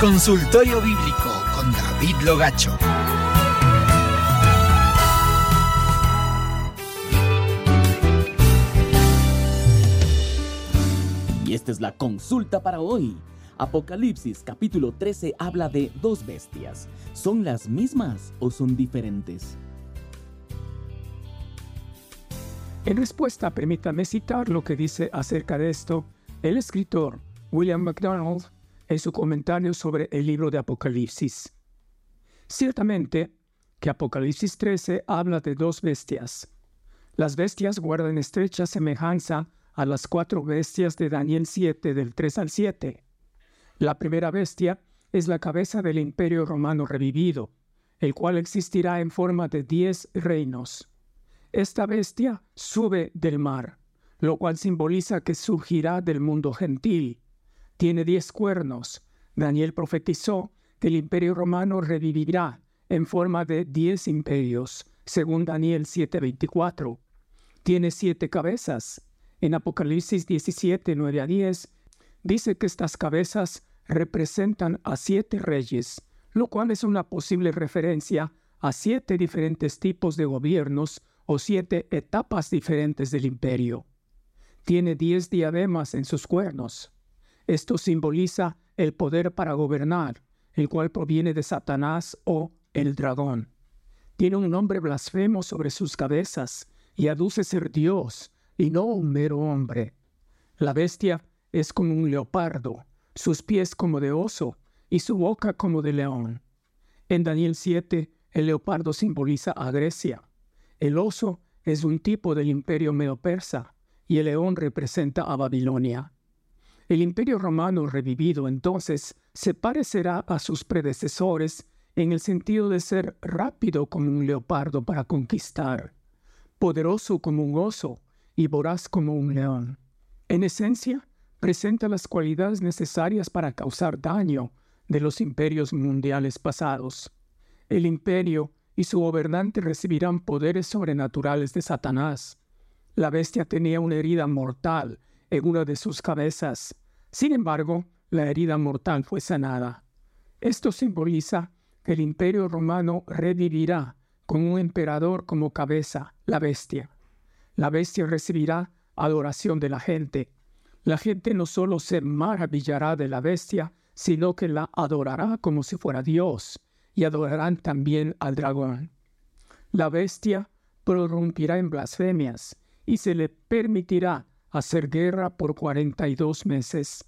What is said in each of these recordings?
Consultorio Bíblico con David Logacho. Y esta es la consulta para hoy. Apocalipsis capítulo 13 habla de dos bestias. ¿Son las mismas o son diferentes? En respuesta, permítame citar lo que dice acerca de esto el escritor William MacDonald en su comentario sobre el libro de Apocalipsis. Ciertamente que Apocalipsis 13 habla de dos bestias. Las bestias guardan estrecha semejanza a las cuatro bestias de Daniel 7 del 3 al 7. La primera bestia es la cabeza del imperio romano revivido, el cual existirá en forma de diez reinos. Esta bestia sube del mar, lo cual simboliza que surgirá del mundo gentil tiene diez cuernos. Daniel profetizó que el imperio romano revivirá en forma de diez imperios, según Daniel 7:24. Tiene siete cabezas. En Apocalipsis 17, 9 a 10, dice que estas cabezas representan a siete reyes, lo cual es una posible referencia a siete diferentes tipos de gobiernos o siete etapas diferentes del imperio. Tiene diez diademas en sus cuernos. Esto simboliza el poder para gobernar, el cual proviene de Satanás o el dragón. Tiene un nombre blasfemo sobre sus cabezas y aduce ser Dios y no un mero hombre. La bestia es como un leopardo, sus pies como de oso y su boca como de león. En Daniel 7, el leopardo simboliza a Grecia. El oso es un tipo del imperio medo-persa y el león representa a Babilonia. El imperio romano revivido entonces se parecerá a sus predecesores en el sentido de ser rápido como un leopardo para conquistar, poderoso como un oso y voraz como un león. En esencia, presenta las cualidades necesarias para causar daño de los imperios mundiales pasados. El imperio y su gobernante recibirán poderes sobrenaturales de Satanás. La bestia tenía una herida mortal en una de sus cabezas. Sin embargo, la herida mortal fue sanada. Esto simboliza que el imperio romano revivirá con un emperador como cabeza, la bestia. La bestia recibirá adoración de la gente. La gente no solo se maravillará de la bestia, sino que la adorará como si fuera Dios, y adorarán también al dragón. La bestia prorrumpirá en blasfemias, y se le permitirá hacer guerra por cuarenta y dos meses.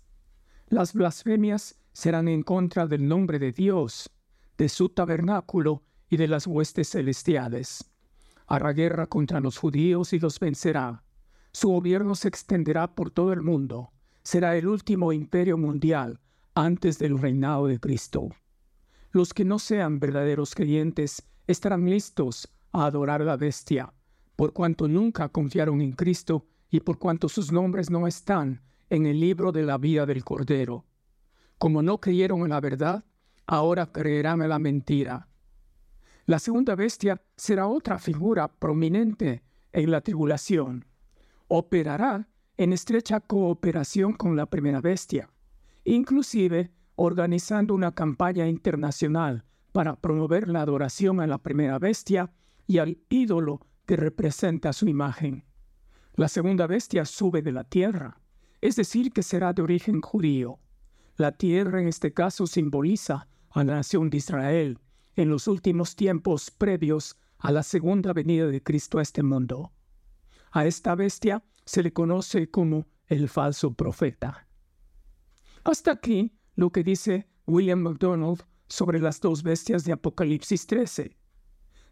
Las blasfemias serán en contra del nombre de Dios, de su tabernáculo y de las huestes celestiales. Hará guerra contra los judíos y los vencerá. Su gobierno se extenderá por todo el mundo. Será el último imperio mundial antes del reinado de Cristo. Los que no sean verdaderos creyentes estarán listos a adorar la bestia, por cuanto nunca confiaron en Cristo y por cuanto sus nombres no están en el libro de la vida del Cordero. Como no creyeron en la verdad, ahora creerán en la mentira. La segunda bestia será otra figura prominente en la tribulación. Operará en estrecha cooperación con la primera bestia, inclusive organizando una campaña internacional para promover la adoración a la primera bestia y al ídolo que representa su imagen. La segunda bestia sube de la tierra, es decir, que será de origen judío. La tierra en este caso simboliza a la nación de Israel en los últimos tiempos previos a la segunda venida de Cristo a este mundo. A esta bestia se le conoce como el falso profeta. Hasta aquí lo que dice William MacDonald sobre las dos bestias de Apocalipsis 13.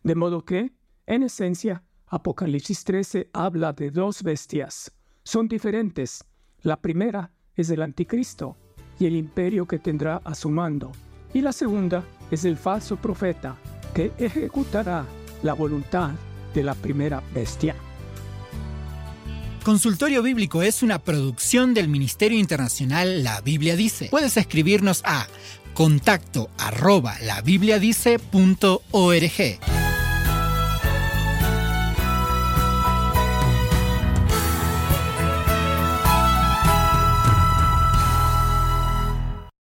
De modo que, en esencia, Apocalipsis 13 habla de dos bestias. Son diferentes. La primera es el anticristo y el imperio que tendrá a su mando. Y la segunda es el falso profeta que ejecutará la voluntad de la primera bestia. Consultorio Bíblico es una producción del Ministerio Internacional La Biblia Dice. Puedes escribirnos a contacto arroba labibliadice.org.